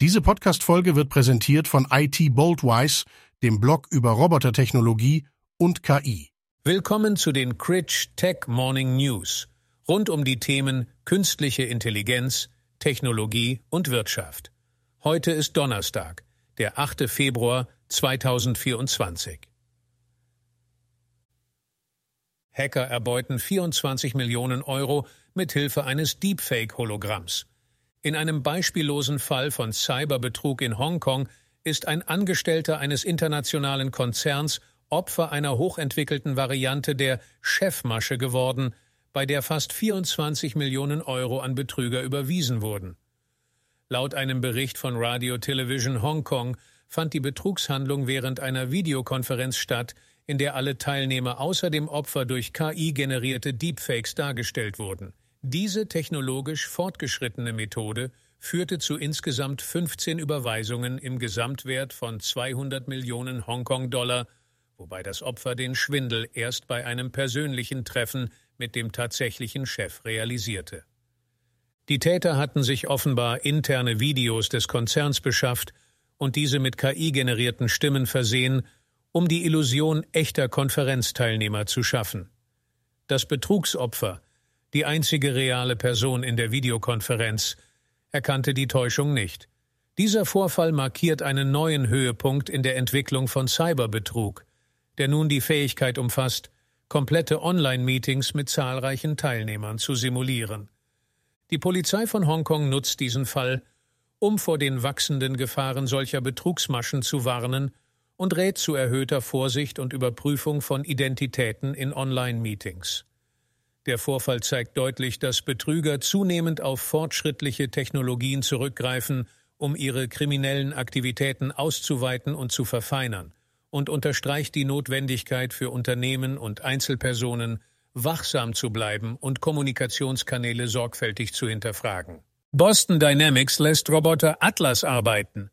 Diese Podcast-Folge wird präsentiert von IT Boldwise, dem Blog über Robotertechnologie und KI. Willkommen zu den Critch Tech Morning News rund um die Themen künstliche Intelligenz, Technologie und Wirtschaft. Heute ist Donnerstag, der 8. Februar 2024. Hacker erbeuten 24 Millionen Euro mit Hilfe eines Deepfake-Hologramms. In einem beispiellosen Fall von Cyberbetrug in Hongkong ist ein Angestellter eines internationalen Konzerns Opfer einer hochentwickelten Variante der Chefmasche geworden, bei der fast 24 Millionen Euro an Betrüger überwiesen wurden. Laut einem Bericht von Radio Television Hongkong fand die Betrugshandlung während einer Videokonferenz statt, in der alle Teilnehmer außer dem Opfer durch KI generierte Deepfakes dargestellt wurden. Diese technologisch fortgeschrittene Methode führte zu insgesamt 15 Überweisungen im Gesamtwert von 200 Millionen Hongkong-Dollar, wobei das Opfer den Schwindel erst bei einem persönlichen Treffen mit dem tatsächlichen Chef realisierte. Die Täter hatten sich offenbar interne Videos des Konzerns beschafft und diese mit KI generierten Stimmen versehen, um die Illusion echter Konferenzteilnehmer zu schaffen. Das Betrugsopfer die einzige reale Person in der Videokonferenz, erkannte die Täuschung nicht. Dieser Vorfall markiert einen neuen Höhepunkt in der Entwicklung von Cyberbetrug, der nun die Fähigkeit umfasst, komplette Online-Meetings mit zahlreichen Teilnehmern zu simulieren. Die Polizei von Hongkong nutzt diesen Fall, um vor den wachsenden Gefahren solcher Betrugsmaschen zu warnen und rät zu erhöhter Vorsicht und Überprüfung von Identitäten in Online-Meetings. Der Vorfall zeigt deutlich, dass Betrüger zunehmend auf fortschrittliche Technologien zurückgreifen, um ihre kriminellen Aktivitäten auszuweiten und zu verfeinern, und unterstreicht die Notwendigkeit für Unternehmen und Einzelpersonen, wachsam zu bleiben und Kommunikationskanäle sorgfältig zu hinterfragen. Boston Dynamics lässt Roboter Atlas arbeiten.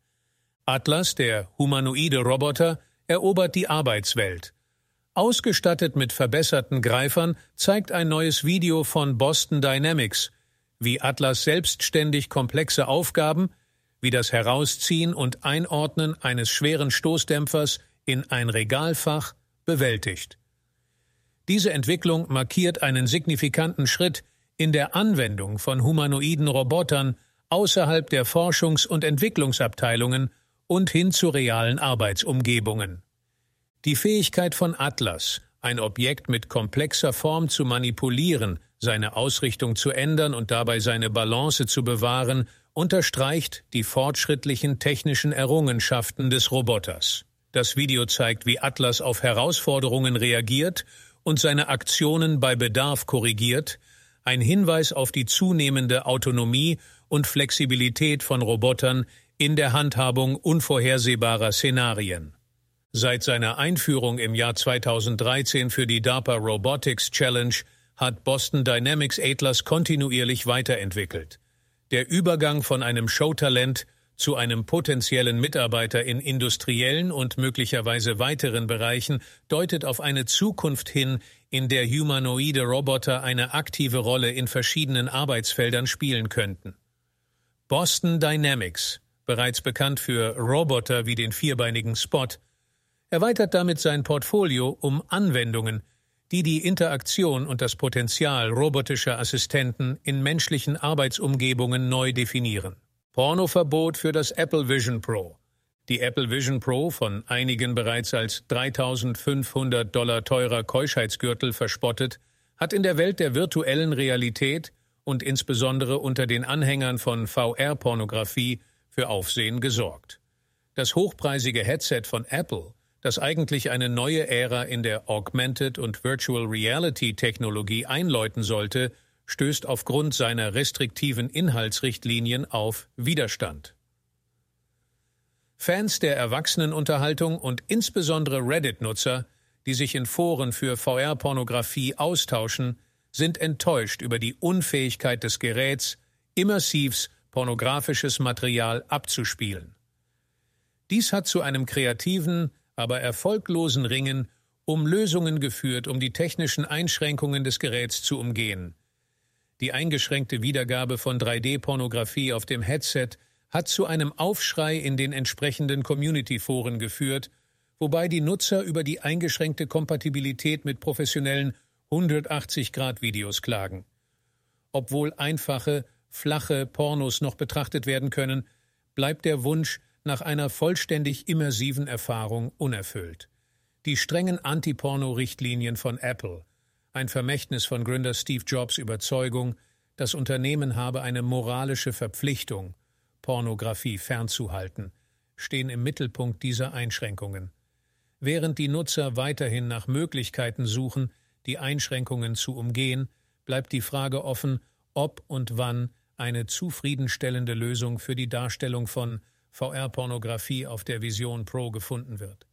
Atlas, der humanoide Roboter, erobert die Arbeitswelt. Ausgestattet mit verbesserten Greifern zeigt ein neues Video von Boston Dynamics, wie Atlas selbstständig komplexe Aufgaben wie das Herausziehen und Einordnen eines schweren Stoßdämpfers in ein Regalfach bewältigt. Diese Entwicklung markiert einen signifikanten Schritt in der Anwendung von humanoiden Robotern außerhalb der Forschungs- und Entwicklungsabteilungen und hin zu realen Arbeitsumgebungen. Die Fähigkeit von Atlas, ein Objekt mit komplexer Form zu manipulieren, seine Ausrichtung zu ändern und dabei seine Balance zu bewahren, unterstreicht die fortschrittlichen technischen Errungenschaften des Roboters. Das Video zeigt, wie Atlas auf Herausforderungen reagiert und seine Aktionen bei Bedarf korrigiert, ein Hinweis auf die zunehmende Autonomie und Flexibilität von Robotern in der Handhabung unvorhersehbarer Szenarien. Seit seiner Einführung im Jahr 2013 für die DARPA Robotics Challenge hat Boston Dynamics Atlas kontinuierlich weiterentwickelt. Der Übergang von einem Showtalent zu einem potenziellen Mitarbeiter in industriellen und möglicherweise weiteren Bereichen deutet auf eine Zukunft hin, in der humanoide Roboter eine aktive Rolle in verschiedenen Arbeitsfeldern spielen könnten. Boston Dynamics, bereits bekannt für Roboter wie den vierbeinigen Spot, erweitert damit sein Portfolio um Anwendungen, die die Interaktion und das Potenzial robotischer Assistenten in menschlichen Arbeitsumgebungen neu definieren. Pornoverbot für das Apple Vision Pro. Die Apple Vision Pro, von einigen bereits als 3500 Dollar teurer Keuschheitsgürtel verspottet, hat in der Welt der virtuellen Realität und insbesondere unter den Anhängern von VR-Pornografie für Aufsehen gesorgt. Das hochpreisige Headset von Apple das eigentlich eine neue Ära in der Augmented und Virtual Reality Technologie einläuten sollte, stößt aufgrund seiner restriktiven Inhaltsrichtlinien auf Widerstand. Fans der Erwachsenenunterhaltung und insbesondere Reddit-Nutzer, die sich in Foren für VR-Pornografie austauschen, sind enttäuscht über die Unfähigkeit des Geräts, immersivs pornografisches Material abzuspielen. Dies hat zu einem kreativen, aber erfolglosen Ringen um Lösungen geführt, um die technischen Einschränkungen des Geräts zu umgehen. Die eingeschränkte Wiedergabe von 3D-Pornografie auf dem Headset hat zu einem Aufschrei in den entsprechenden Community-Foren geführt, wobei die Nutzer über die eingeschränkte Kompatibilität mit professionellen 180-Grad-Videos klagen. Obwohl einfache, flache Pornos noch betrachtet werden können, bleibt der Wunsch nach einer vollständig immersiven Erfahrung unerfüllt. Die strengen Anti-Porno-Richtlinien von Apple, ein Vermächtnis von Gründer Steve Jobs Überzeugung, das Unternehmen habe eine moralische Verpflichtung, Pornografie fernzuhalten, stehen im Mittelpunkt dieser Einschränkungen. Während die Nutzer weiterhin nach Möglichkeiten suchen, die Einschränkungen zu umgehen, bleibt die Frage offen, ob und wann eine zufriedenstellende Lösung für die Darstellung von VR-Pornografie auf der Vision Pro gefunden wird.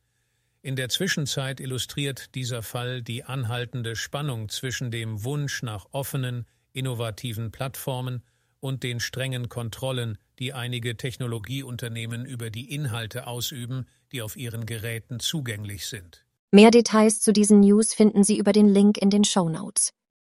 In der Zwischenzeit illustriert dieser Fall die anhaltende Spannung zwischen dem Wunsch nach offenen, innovativen Plattformen und den strengen Kontrollen, die einige Technologieunternehmen über die Inhalte ausüben, die auf ihren Geräten zugänglich sind. Mehr Details zu diesen News finden Sie über den Link in den Show Notes.